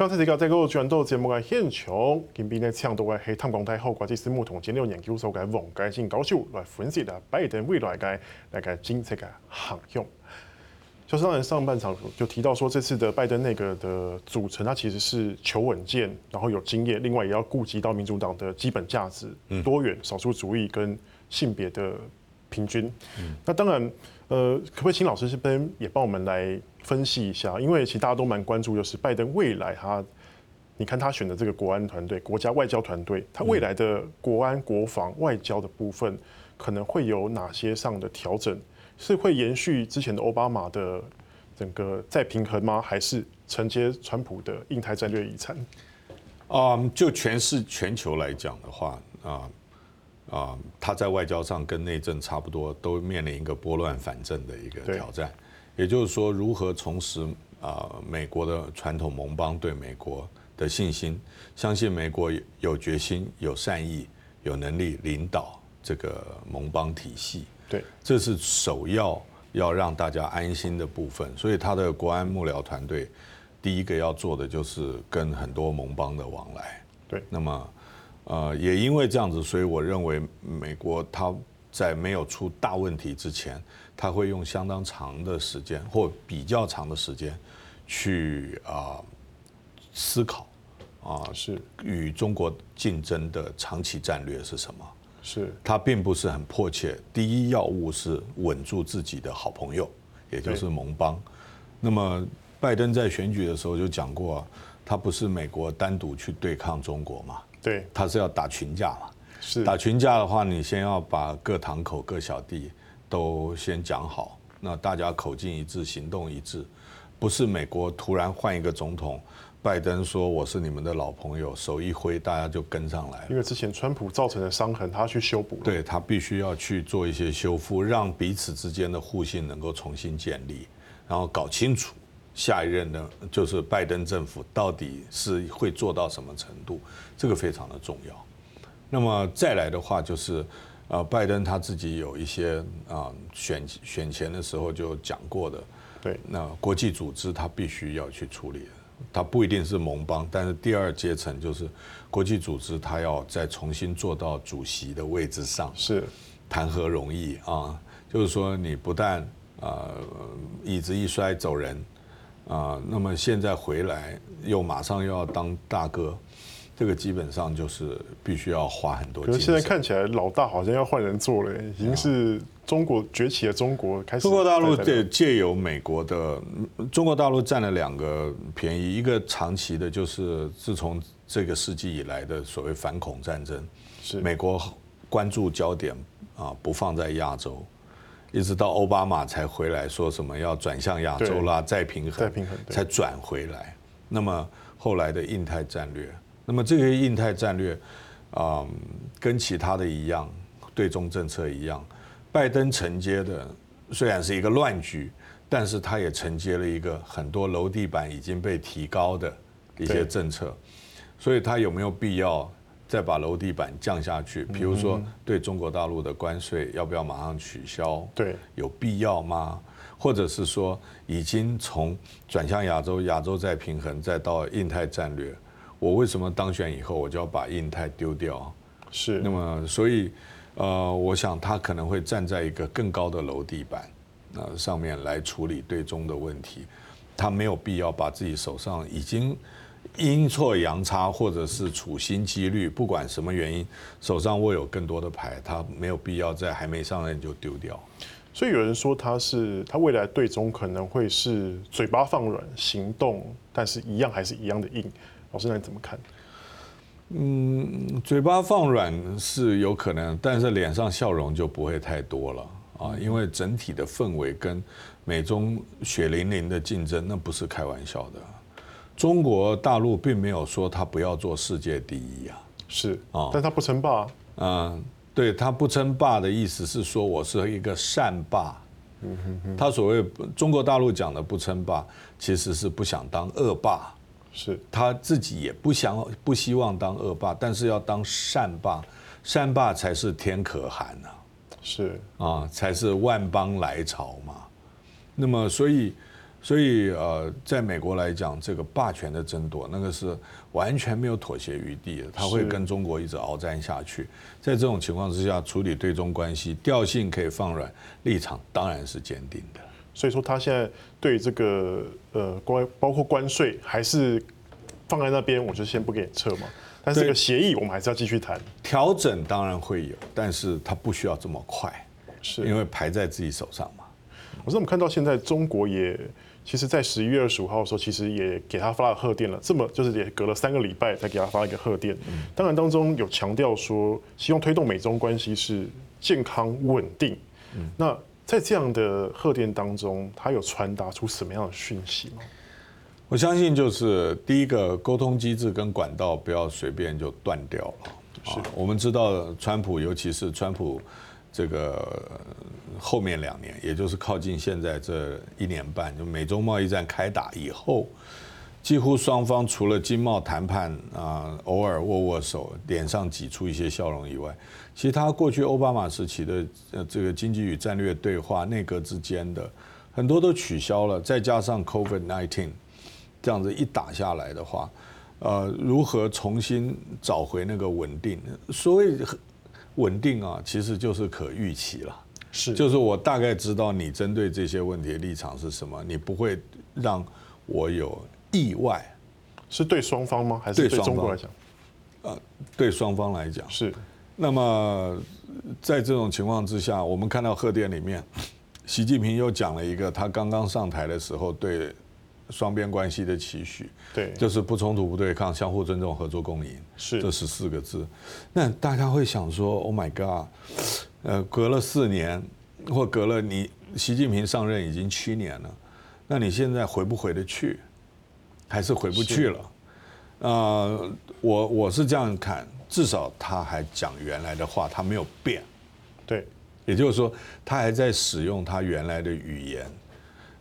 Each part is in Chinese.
刚才提到这个转到节目嘅现场，今边咧请到嘅系淡江大学国际事务同战略研究所嘅王佳晋教授来分析啊，拜登未来嘅那个政策嘅行向。就是当然上半场就提到说，这次的拜登内阁的组成，它其实是求稳健，然后有经验，另外也要顾及到民主党的基本价值，多元、少数主义跟性别的平均。那当然，呃，可不可以请老师这边也帮我们来分析一下？因为其实大家都蛮关注，就是拜登未来他。你看他选的这个国安团队、国家外交团队，他未来的国安、国防、外交的部分，可能会有哪些上的调整？是会延续之前的奥巴马的整个再平衡吗？还是承接川普的印太战略遗产？啊，就全是全球来讲的话，啊啊，他在外交上跟内政差不多，都面临一个拨乱反正的一个挑战。也就是说，如何重拾啊美国的传统盟邦对美国的信心，相信美国有决心、有善意、有能力领导这个盟邦体系。对，这是首要要让大家安心的部分。所以他的国安幕僚团队，第一个要做的就是跟很多盟邦的往来。对，那么，呃，也因为这样子，所以我认为美国他在没有出大问题之前，他会用相当长的时间或比较长的时间去啊、呃、思考。啊，是与中国竞争的长期战略是什么？是，他并不是很迫切。第一要务是稳住自己的好朋友，也就是盟邦。那么，拜登在选举的时候就讲过啊，他不是美国单独去对抗中国嘛？对，他是要打群架嘛？是，打群架的话，你先要把各堂口、各小弟都先讲好，那大家口径一致，行动一致，不是美国突然换一个总统。拜登说：“我是你们的老朋友，手一挥，大家就跟上来了。因为之前川普造成的伤痕，他去修补。对，他必须要去做一些修复，让彼此之间的互信能够重新建立，然后搞清楚下一任呢，就是拜登政府到底是会做到什么程度，这个非常的重要。那么再来的话，就是呃，拜登他自己有一些啊选选前的时候就讲过的，对，那国际组织他必须要去处理。”他不一定是盟邦，但是第二阶层就是国际组织，他要再重新坐到主席的位置上，是谈何容易啊？就是说，你不但啊椅子一摔走人啊，那么现在回来又马上又要当大哥。这个基本上就是必须要花很多。可是现在看起来，老大好像要换人做了，已经是中国崛起的中国开始。中国大陆借借由美国的，中国大陆占了两个便宜，一个长期的，就是自从这个世纪以来的所谓反恐战争，是美国关注焦点啊不放在亚洲，一直到奥巴马才回来说什么要转向亚洲啦，再平衡，再平衡才转回来。那么后来的印太战略。那么这个印太战略，啊，跟其他的一样，对中政策一样，拜登承接的虽然是一个乱局，但是他也承接了一个很多楼地板已经被提高的一些政策，所以他有没有必要再把楼地板降下去？比如说对中国大陆的关税要不要马上取消？对，有必要吗？或者是说已经从转向亚洲，亚洲再平衡，再到印太战略？我为什么当选以后我就要把印太丢掉？是，那么所以，呃，我想他可能会站在一个更高的楼地板，呃，上面来处理对中的问题。他没有必要把自己手上已经阴错阳差或者是处心积虑，不管什么原因，手上握有更多的牌，他没有必要在还没上任就丢掉。所以有人说他是他未来对中可能会是嘴巴放软，行动但是一样还是一样的硬。老师，那你怎么看？嗯，嘴巴放软是有可能，但是脸上笑容就不会太多了啊，因为整体的氛围跟美中血淋淋的竞争，那不是开玩笑的。中国大陆并没有说他不要做世界第一啊，是啊，但他不称霸。嗯，对，他不称霸的意思是说我是一个善霸。嗯哼哼，他所谓中国大陆讲的不称霸，其实是不想当恶霸。是他自己也不想不希望当恶霸，但是要当善霸，善霸才是天可汗呐、啊，是啊，才是万邦来朝嘛。那么所以，所以呃，在美国来讲，这个霸权的争夺，那个是完全没有妥协余地的，他会跟中国一直鏖战下去。在这种情况之下，处理对中关系调性可以放软，立场当然是坚定的。所以说，他现在对这个呃关包括关税还是放在那边，我就先不给你撤嘛。但是这个协议我们还是要继续谈。调整当然会有，但是他不需要这么快，是因为排在自己手上嘛。我说我们看到现在中国也。其实，在十一月二十五号的时候，其实也给他发了贺电了。这么就是也隔了三个礼拜才给他发一个贺电。当然当中有强调说，希望推动美中关系是健康稳定。那在这样的贺电当中，他有传达出什么样的讯息吗？我相信就是第一个沟通机制跟管道不要随便就断掉了。是，我们知道川普，尤其是川普。这个后面两年，也就是靠近现在这一年半，就美中贸易战开打以后，几乎双方除了经贸谈判啊，偶尔握握手，脸上挤出一些笑容以外，其他过去奥巴马时期的呃这个经济与战略对话，内阁之间的很多都取消了。再加上 COVID-19 这样子一打下来的话，呃，如何重新找回那个稳定？所谓。稳定啊，其实就是可预期了，是，就是我大概知道你针对这些问题的立场是什么，你不会让我有意外，是对双方吗？还是对中国来讲？呃，对双方来讲是。那么在这种情况之下，我们看到贺电里面，习近平又讲了一个他刚刚上台的时候对。双边关系的期许，对，就是不冲突、不对抗、相互尊重、合作共赢，是这十四个字。那大家会想说：“Oh my God！” 呃，隔了四年，或隔了你习近平上任已经七年了，那你现在回不回得去？还是回不去了？呃，我我是这样看，至少他还讲原来的话，他没有变。对，也就是说，他还在使用他原来的语言。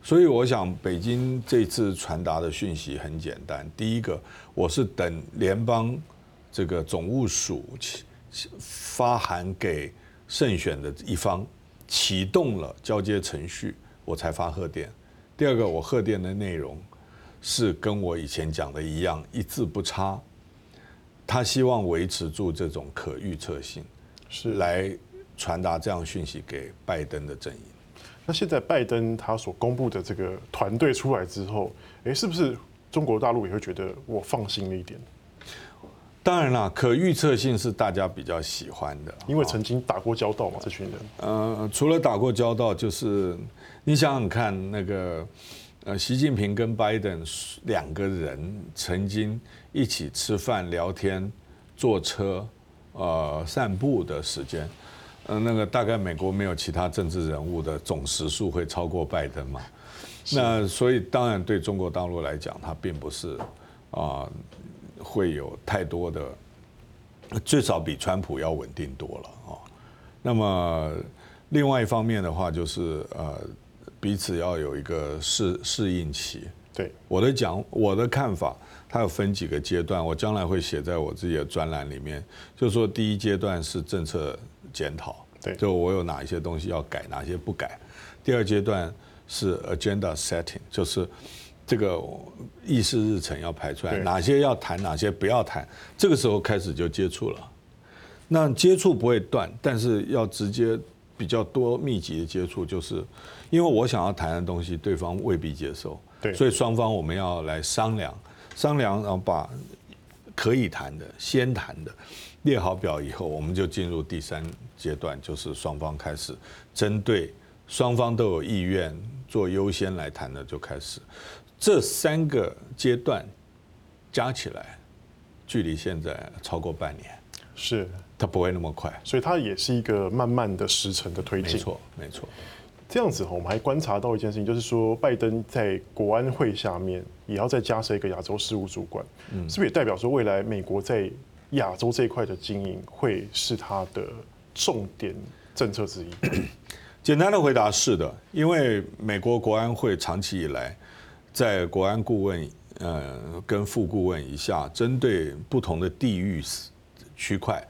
所以我想，北京这次传达的讯息很简单。第一个，我是等联邦这个总务署发函给胜选的一方，启动了交接程序，我才发贺电。第二个，我贺电的内容是跟我以前讲的一样，一字不差。他希望维持住这种可预测性，是来传达这样讯息给拜登的阵营。那现在拜登他所公布的这个团队出来之后，哎，是不是中国大陆也会觉得我放心了一点？当然啦，可预测性是大家比较喜欢的，因为曾经打过交道嘛，这群人。呃，除了打过交道，就是你想想看，那个呃，习近平跟拜登两个人曾经一起吃饭、聊天、坐车、呃，散步的时间。嗯，那个大概美国没有其他政治人物的总时数会超过拜登嘛？那所以当然对中国大陆来讲，它并不是啊会有太多的，最少比川普要稳定多了啊。那么另外一方面的话，就是呃彼此要有一个适适应期。对我的讲，我的看法，它有分几个阶段，我将来会写在我自己的专栏里面，就是说第一阶段是政策。检讨，对，就我有哪一些东西要改，哪些不改。第二阶段是 agenda setting，就是这个议事日程要排出来，哪些要谈，哪些不要谈。这个时候开始就接触了，那接触不会断，但是要直接比较多密集的接触，就是因为我想要谈的东西，对方未必接受，对，所以双方我们要来商量，商量，然后把可以谈的先谈的。列好表以后，我们就进入第三阶段，就是双方开始针对双方都有意愿做优先来谈的，就开始。这三个阶段加起来，距离现在超过半年，是它不会那么快，所以它也是一个慢慢的时程的推进。没错，没错。这样子我们还观察到一件事情，就是说拜登在国安会下面也要再加设一个亚洲事务主管，嗯，是不是也代表说未来美国在亚洲这一块的经营会是它的重点政策之一。简单的回答是的，因为美国国安会长期以来在国安顾问呃跟副顾问以下，针对不同的地域区块，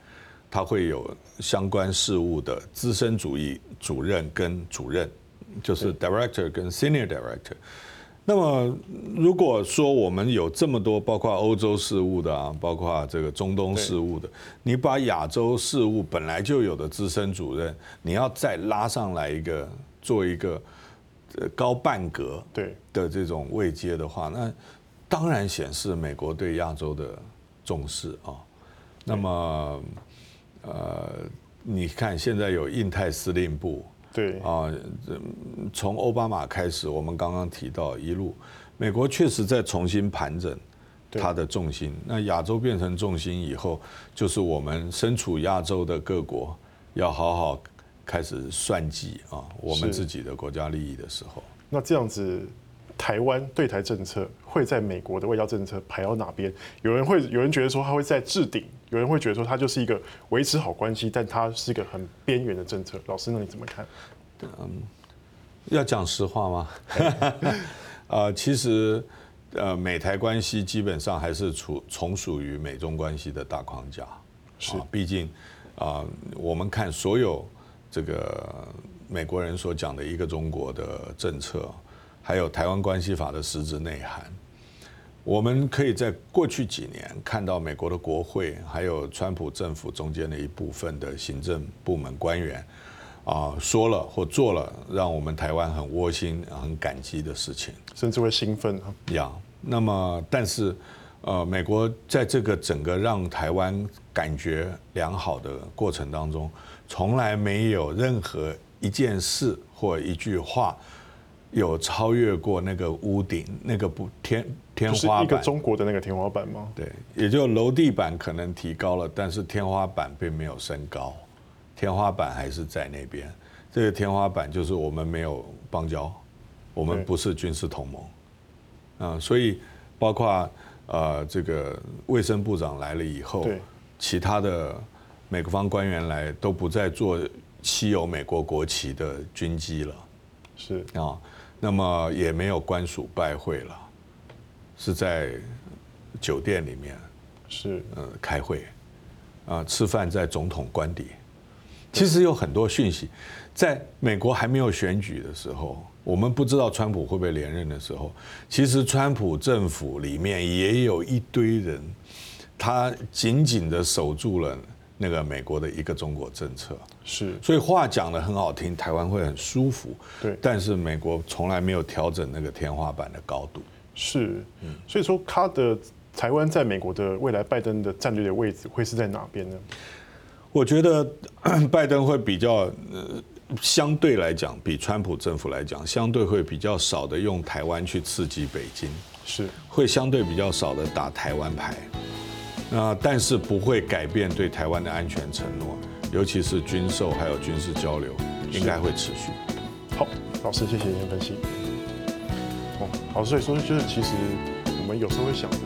它会有相关事务的资深主义主任跟主任，就是 director 跟 senior director。那么如果说我们有这么多，包括欧洲事务的啊，包括这个中东事务的，你把亚洲事务本来就有的资深主任，你要再拉上来一个做一个高半格对的这种位阶的话，那当然显示美国对亚洲的重视啊。那么呃，你看现在有印太司令部。对啊，从奥巴马开始，我们刚刚提到一路，美国确实在重新盘整它的重心。那亚洲变成重心以后，就是我们身处亚洲的各国要好好开始算计啊，我们自己的国家利益的时候。那这样子。台湾对台政策会在美国的外交政策排到哪边？有人会有人觉得说它会在置顶，有人会觉得说它就是一个维持好关系，但它是一个很边缘的政策。老师，那你怎么看？嗯，要讲实话吗？呃，其实呃，美台关系基本上还是处从属于美中关系的大框架。是，毕竟啊、呃，我们看所有这个美国人所讲的一个中国的政策。还有台湾关系法的实质内涵，我们可以在过去几年看到美国的国会，还有川普政府中间的一部分的行政部门官员，啊，说了或做了让我们台湾很窝心、很感激的事情，甚至会兴奋。呀，那么但是，呃，美国在这个整个让台湾感觉良好的过程当中，从来没有任何一件事或一句话。有超越过那个屋顶，那个不天天花板，一个中国的那个天花板吗？对，也就楼地板可能提高了，但是天花板并没有升高，天花板还是在那边。这个天花板就是我们没有邦交，我们不是军事同盟，啊，所以包括呃这个卫生部长来了以后，其他的美国方官员来都不再做漆有美国国旗的军机了，是啊。那么也没有官署拜会了，是在酒店里面，是呃开会，啊吃饭在总统官邸。其实有很多讯息，在美国还没有选举的时候，我们不知道川普会不会连任的时候，其实川普政府里面也有一堆人，他紧紧的守住了。那个美国的一个中国政策是，所以话讲的很好听，台湾会很舒服。对，但是美国从来没有调整那个天花板的高度。是，嗯，所以说他的台湾在美国的未来，拜登的战略的位置会是在哪边呢？我觉得 拜登会比较，呃，相对来讲，比川普政府来讲，相对会比较少的用台湾去刺激北京，是，会相对比较少的打台湾牌。那但是不会改变对台湾的安全承诺，尤其是军售还有军事交流，应该会持续。好，老师谢谢您的分析。哦，好，所以说就是其实我们有时候会想着。